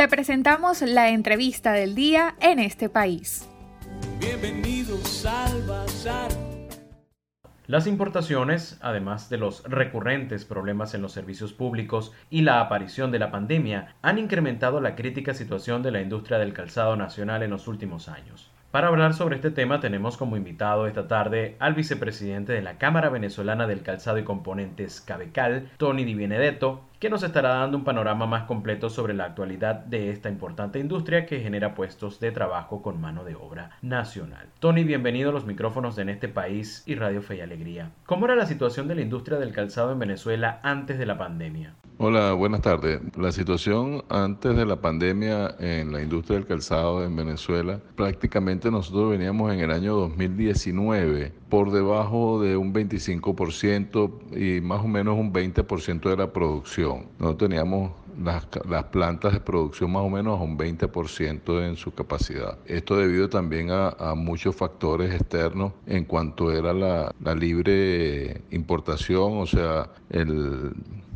Te presentamos la entrevista del día en este país. Bienvenidos al Bazar. Las importaciones, además de los recurrentes problemas en los servicios públicos y la aparición de la pandemia, han incrementado la crítica situación de la industria del calzado nacional en los últimos años. Para hablar sobre este tema tenemos como invitado esta tarde al vicepresidente de la Cámara Venezolana del Calzado y Componentes Cabecal, Tony Di Benedetto, que nos estará dando un panorama más completo sobre la actualidad de esta importante industria que genera puestos de trabajo con mano de obra nacional. Tony, bienvenido a los micrófonos de En este país y Radio Fe y Alegría. ¿Cómo era la situación de la industria del calzado en Venezuela antes de la pandemia? Hola, buenas tardes. La situación antes de la pandemia en la industria del calzado en Venezuela, prácticamente nosotros veníamos en el año 2019 por debajo de un 25% y más o menos un 20% de la producción. No teníamos las, las, plantas de producción más o menos a un 20% en su capacidad. Esto debido también a, a, muchos factores externos en cuanto era la, la libre importación, o sea, el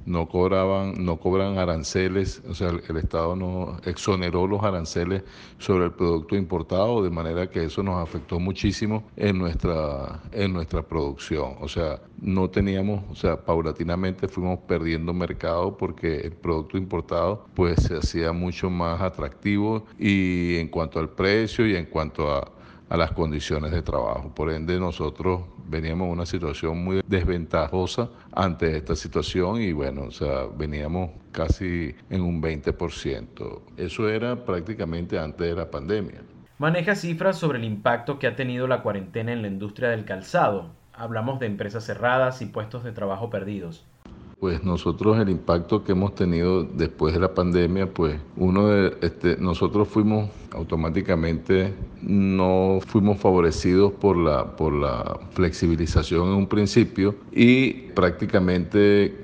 no cobraban, no cobran aranceles, o sea, el, Estado no exoneró los aranceles sobre el producto importado, de manera que eso nos afectó muchísimo en nuestra, en nuestra producción. O sea, no teníamos, o sea, paulatinamente fuimos perdiendo mercado porque el producto importado pues se hacía mucho más atractivo y en cuanto al precio y en cuanto a a las condiciones de trabajo. Por ende, nosotros veníamos en una situación muy desventajosa ante esta situación y bueno, o sea, veníamos casi en un 20%. Eso era prácticamente antes de la pandemia. Maneja cifras sobre el impacto que ha tenido la cuarentena en la industria del calzado. Hablamos de empresas cerradas y puestos de trabajo perdidos. Pues nosotros el impacto que hemos tenido después de la pandemia, pues uno de este, nosotros fuimos automáticamente no fuimos favorecidos por la por la flexibilización en un principio y prácticamente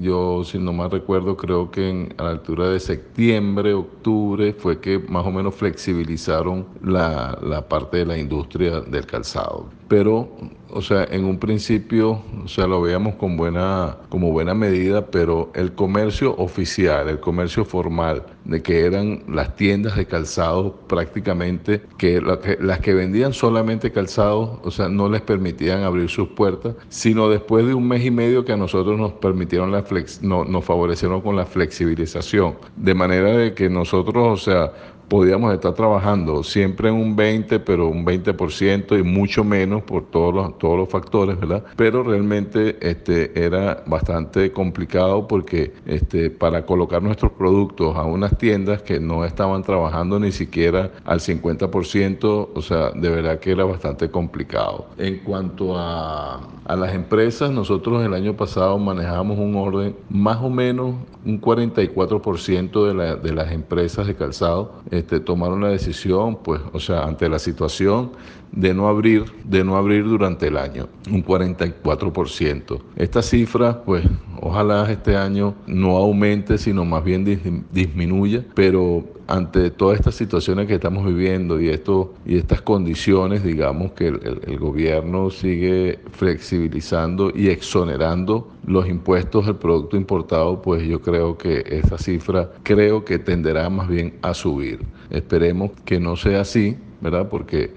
yo si no mal recuerdo creo que en, a la altura de septiembre, octubre fue que más o menos flexibilizaron la, la parte de la industria del calzado. Pero o sea, en un principio, o sea, lo veíamos con buena, como buena medida, pero el comercio oficial, el comercio formal, de que eran las tiendas de calzado prácticamente, que, las que vendían solamente calzado, o sea, no les permitían abrir sus puertas, sino después de un mes y medio que a nosotros nos permitieron la no, nos favorecieron con la flexibilización, de manera de que nosotros, o sea, podíamos estar trabajando siempre en un 20, pero un 20% y mucho menos por todos los, todos los factores, ¿verdad? Pero realmente este, era bastante complicado porque este, para colocar nuestros productos a unas tiendas que no estaban trabajando ni siquiera al 50%, o sea, de verdad que era bastante complicado. En cuanto a, a las empresas, nosotros el año pasado manejamos un orden más o menos un 44% de, la, de las empresas de calzado este, tomaron la decisión, pues, o sea, ante la situación de no abrir, de no abrir durante el año, un 44%. Esta cifra, pues, ojalá este año no aumente, sino más bien disminuya, pero ante todas estas situaciones que estamos viviendo y, esto, y estas condiciones, digamos que el, gobierno sigue flexibilizando y exonerando los impuestos del producto importado, pues yo creo que esta cifra creo que tenderá más bien a subir. Esperemos que no sea así, ¿verdad? Porque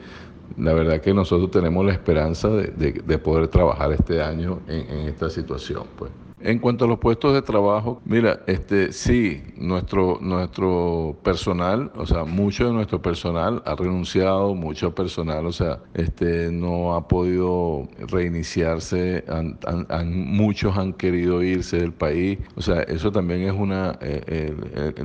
la verdad que nosotros tenemos la esperanza de, de, de poder trabajar este año en, en esta situación, pues. En cuanto a los puestos de trabajo, mira, este sí, nuestro nuestro personal, o sea, mucho de nuestro personal ha renunciado, mucho personal, o sea, este no ha podido reiniciarse, han, muchos han querido irse del país, o sea, eso también es una eh,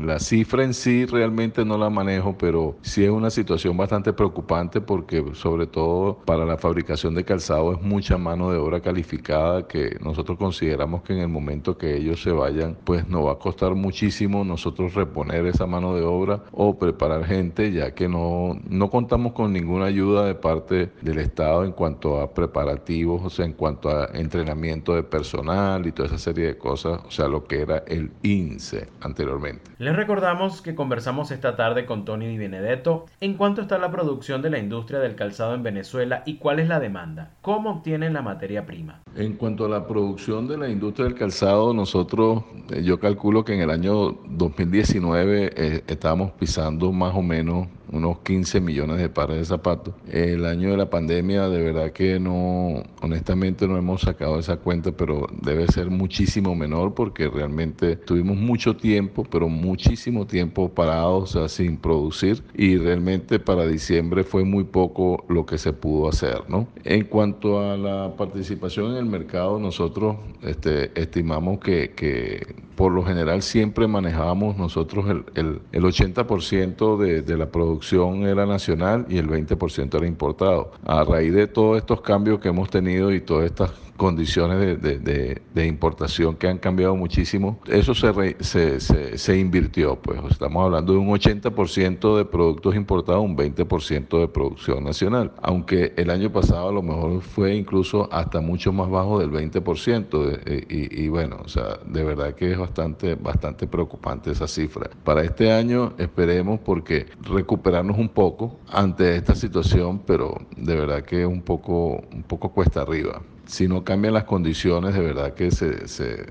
la cifra en sí realmente no la manejo, pero sí es una situación bastante preocupante porque sobre todo para la fabricación de calzado es mucha mano de obra calificada que nosotros consideramos que en el momento que ellos se vayan, pues nos va a costar muchísimo nosotros reponer esa mano de obra o preparar gente, ya que no, no contamos con ninguna ayuda de parte del Estado en cuanto a preparativos, o sea, en cuanto a entrenamiento de personal y toda esa serie de cosas, o sea, lo que era el INSE anteriormente. Les recordamos que conversamos esta tarde con Tony Di Benedetto en cuanto está la producción de la industria del calzado en Venezuela y cuál es la demanda, cómo obtienen la materia prima. En cuanto a la producción de la industria del calzado, nosotros, eh, yo calculo que en el año 2019 eh, estábamos pisando más o menos unos 15 millones de pares de zapatos. El año de la pandemia, de verdad que no, honestamente no hemos sacado esa cuenta, pero debe ser muchísimo menor porque realmente tuvimos mucho tiempo, pero muchísimo tiempo parados, o sea, sin producir y realmente para diciembre fue muy poco lo que se pudo hacer, ¿no? En cuanto a la participación en el mercado, nosotros este, estimamos que, que por lo general siempre manejábamos nosotros el, el, el 80% de, de la producción producción era nacional y el 20% era importado. A raíz de todos estos cambios que hemos tenido y todas estas condiciones de, de, importación que han cambiado muchísimo, eso se, re, se, se, invirtió. Pues estamos hablando de un 80% de productos importados, un 20% de producción nacional. Aunque el año pasado a lo mejor fue incluso hasta mucho más bajo del 20%. De, y, y, bueno, o sea, de verdad que es bastante, bastante preocupante esa cifra. Para este año esperemos porque recuperarnos un poco ante esta situación, pero de verdad que es un poco, un poco cuesta arriba si no cambian las condiciones, de verdad que se, se,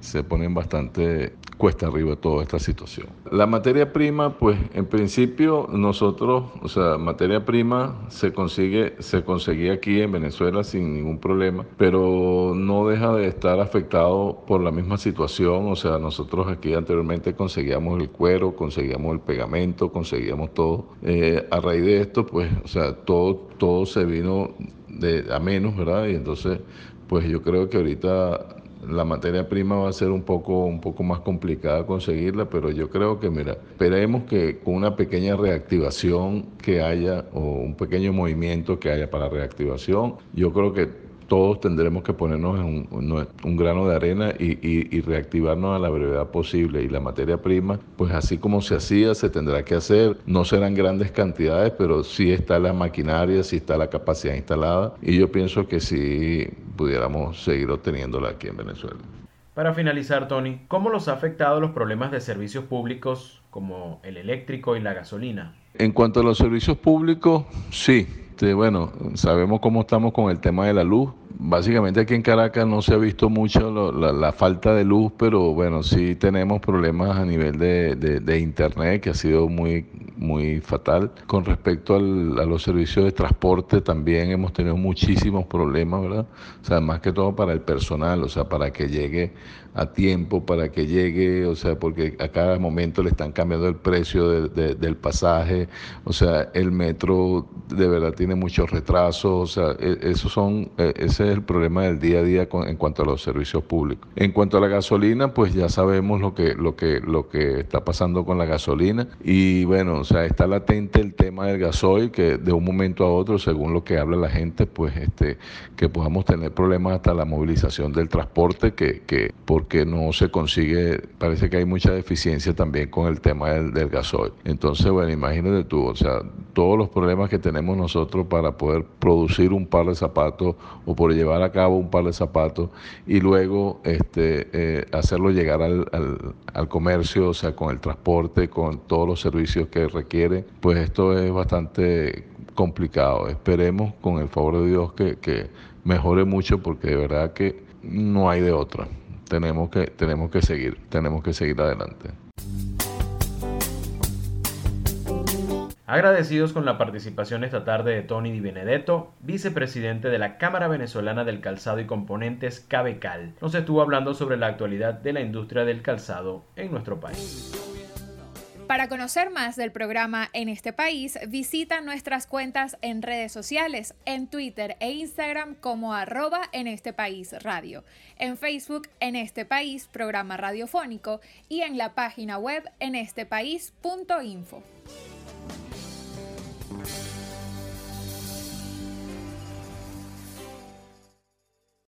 se ponen bastante cuesta arriba toda esta situación. La materia prima, pues en principio nosotros, o sea, materia prima se consigue, se conseguía aquí en Venezuela sin ningún problema, pero no deja de estar afectado por la misma situación, o sea, nosotros aquí anteriormente conseguíamos el cuero, conseguíamos el pegamento, conseguíamos todo. Eh, a raíz de esto, pues, o sea, todo, todo se vino de, a menos, ¿verdad? Y entonces, pues yo creo que ahorita la materia prima va a ser un poco, un poco más complicada conseguirla, pero yo creo que, mira, esperemos que con una pequeña reactivación que haya o un pequeño movimiento que haya para reactivación, yo creo que todos tendremos que ponernos en un, un grano de arena y, y, y, reactivarnos a la brevedad posible. Y la materia prima, pues así como se hacía, se tendrá que hacer. No serán grandes cantidades, pero sí está la maquinaria, sí está la capacidad instalada. Y yo pienso que sí pudiéramos seguir obteniéndola aquí en Venezuela. Para finalizar, Tony, ¿cómo los ha afectado los problemas de servicios públicos como el eléctrico y la gasolina? En cuanto a los servicios públicos, sí, este, bueno, sabemos cómo estamos con el tema de la luz. Básicamente aquí en Caracas no se ha visto mucho la, la, falta de luz, pero bueno, sí tenemos problemas a nivel de, de, internet que ha sido muy, muy fatal. Con respecto a los servicios de transporte también hemos tenido muchísimos problemas, ¿verdad? O sea, más que todo para el personal, o sea, para que llegue a tiempo, para que llegue, o sea, porque a cada momento le están cambiando el precio de, de, del pasaje, o sea, el metro de verdad tiene muchos retrasos, o sea, esos son, e, es el problema del día a día en cuanto a los servicios públicos. En cuanto a la gasolina, pues ya sabemos lo que, lo que, lo que está pasando con la gasolina y bueno, o sea, está latente el tema del gasoil que de un momento a otro, según lo que habla la gente, pues este, que podamos tener problemas hasta la movilización del transporte, que, que porque no se consigue, parece que hay mucha deficiencia también con el tema del, del gasoil. Entonces, bueno, imagínate tú, o sea, todos los problemas que tenemos nosotros para poder producir un par de zapatos o por llevar a cabo un par de zapatos y luego este, eh, hacerlo llegar al, al, al, comercio, o sea, con el transporte, con todos los servicios que requiere, pues esto es bastante complicado. Esperemos con el favor de Dios que, que mejore mucho porque de verdad que no hay de otra. Tenemos que, tenemos que seguir, tenemos que seguir adelante. Agradecidos con la participación esta tarde de Tony Di Benedetto, vicepresidente de la Cámara Venezolana del Calzado y Componentes Cabecal. Nos estuvo hablando sobre la actualidad de la industria del calzado en nuestro país. Para conocer más del programa en este país, visita nuestras cuentas en redes sociales, en Twitter e Instagram como arroba en este país radio, en Facebook en este país programa radiofónico y en la página web en estepaís.info.